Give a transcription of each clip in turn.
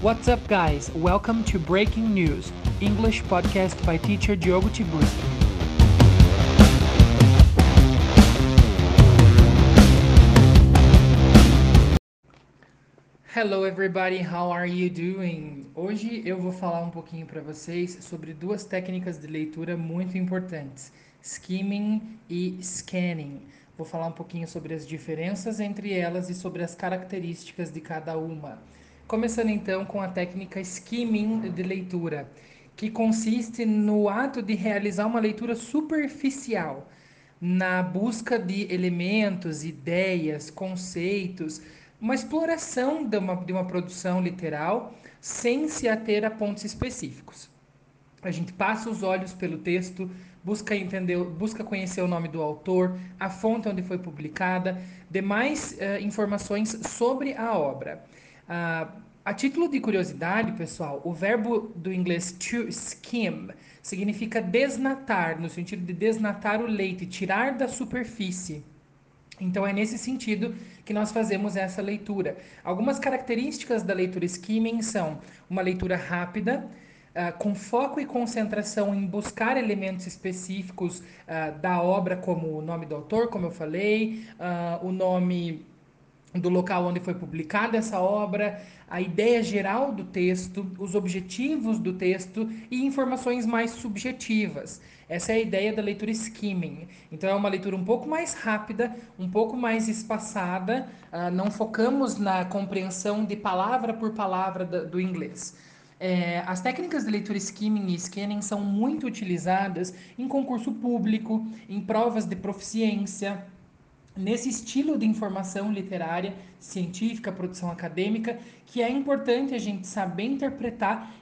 What's up, guys? Welcome to Breaking News, English podcast by teacher Diogo Tiburcio. Hello, everybody. How are you doing? Hoje eu vou falar um pouquinho para vocês sobre duas técnicas de leitura muito importantes: skimming e scanning. Vou falar um pouquinho sobre as diferenças entre elas e sobre as características de cada uma. Começando então com a técnica skimming de leitura, que consiste no ato de realizar uma leitura superficial, na busca de elementos, ideias, conceitos, uma exploração de uma, de uma produção literal sem se ater a pontos específicos. A gente passa os olhos pelo texto, busca entender, busca conhecer o nome do autor, a fonte onde foi publicada, demais uh, informações sobre a obra. Uh, a título de curiosidade, pessoal, o verbo do inglês to skim significa desnatar, no sentido de desnatar o leite, tirar da superfície. Então é nesse sentido que nós fazemos essa leitura. Algumas características da leitura skimming são uma leitura rápida, Uh, com foco e concentração em buscar elementos específicos uh, da obra, como o nome do autor, como eu falei, uh, o nome do local onde foi publicada essa obra, a ideia geral do texto, os objetivos do texto e informações mais subjetivas. Essa é a ideia da leitura skimming. Então é uma leitura um pouco mais rápida, um pouco mais espaçada, uh, não focamos na compreensão de palavra por palavra do, inglês. É, as técnicas de leitura skimming e scanning são muito utilizadas em concurso público, em provas de proficiência, nesse estilo de informação literária, científica, produção acadêmica, que é importante a gente saber interpretar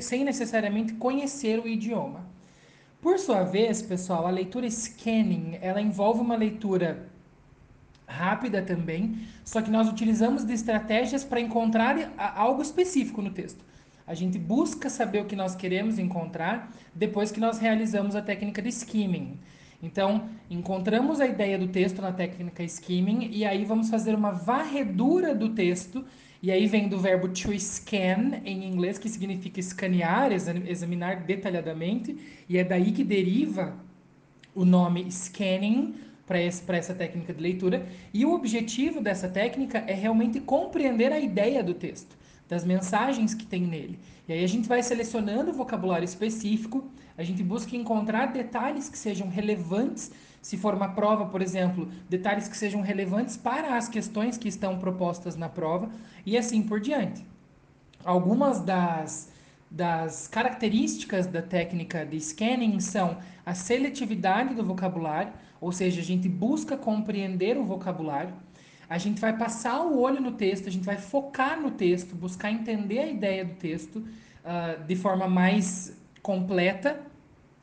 sem necessariamente conhecer o idioma. Por sua vez, pessoal, a leitura scanning, ela envolve uma leitura rápida também, só que nós utilizamos de estratégias para encontrar algo específico no texto. A gente busca saber o que nós queremos encontrar depois que nós realizamos a técnica de skimming. Então, encontramos a ideia do texto na técnica skimming e aí vamos fazer uma varredura do texto. E aí vem do verbo to scan em inglês, que significa escanear, examinar detalhadamente, e é daí que deriva o nome scanning para essa técnica de leitura. E o objetivo dessa técnica é realmente compreender a ideia do texto das mensagens que tem nele. E aí a gente vai selecionando o vocabulário específico, a gente busca encontrar detalhes que sejam relevantes, se for uma prova, por exemplo, detalhes que sejam relevantes para as questões que estão propostas na prova e assim por diante. Algumas das, das características da técnica de scanning são a seletividade do vocabulário, ou seja, a gente busca compreender o vocabulário, a gente vai passar o olho no texto, a gente vai focar no texto, buscar entender a ideia do texto uh, de forma mais completa.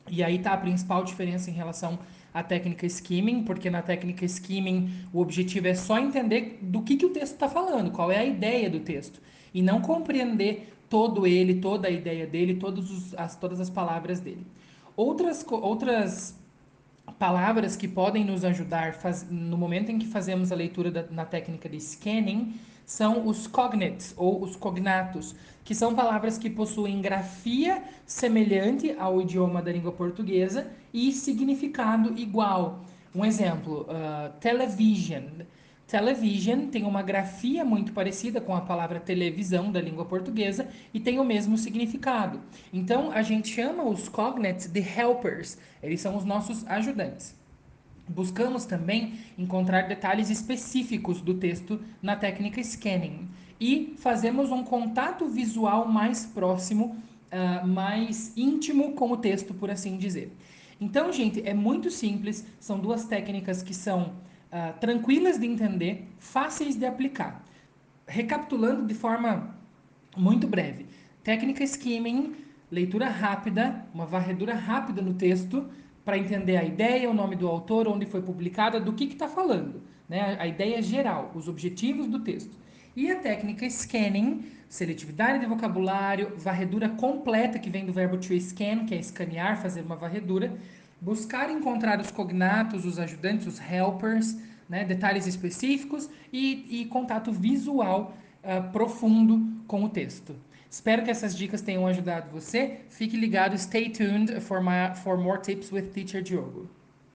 E aí está a principal diferença em relação à técnica skimming, porque na técnica skimming o objetivo é só entender do que, que o texto está falando, qual é a ideia do texto, e não compreender todo ele, toda a ideia dele, todos os, as, todas as palavras dele. Outras, outras palavras que podem nos ajudar faz, no momento em que fazemos a leitura da, na técnica de scanning são os cognates ou os cognatos, que são palavras que possuem grafia semelhante ao idioma da língua portuguesa e significado igual. Um exemplo, uh, television. Television tem uma grafia muito parecida com a palavra televisão da língua portuguesa e tem o mesmo significado. Então, a gente chama os cognates de helpers, eles são os nossos ajudantes. Buscamos também encontrar detalhes específicos do texto na técnica scanning e fazemos um contato visual mais próximo, uh, mais íntimo com o texto, por assim dizer. Então, gente, é muito simples, são duas técnicas que são uh, tranquilas de entender, fáceis de aplicar. Recapitulando de forma muito breve: técnica skimming, leitura rápida, uma varredura rápida no texto para entender a ideia, o nome do autor, onde foi publicada, do que está falando, né? a ideia geral, os objetivos do texto. E a técnica scanning, seletividade de vocabulário, varredura completa, que vem do verbo to scan, que é escanear, fazer uma varredura, buscar encontrar os cognatos, os ajudantes, os helpers, né, detalhes específicos e, e contato visual uh, profundo com o texto. Espero que essas dicas tenham ajudado você. Fique ligado, stay tuned for, my, for more tips with Teacher Diogo.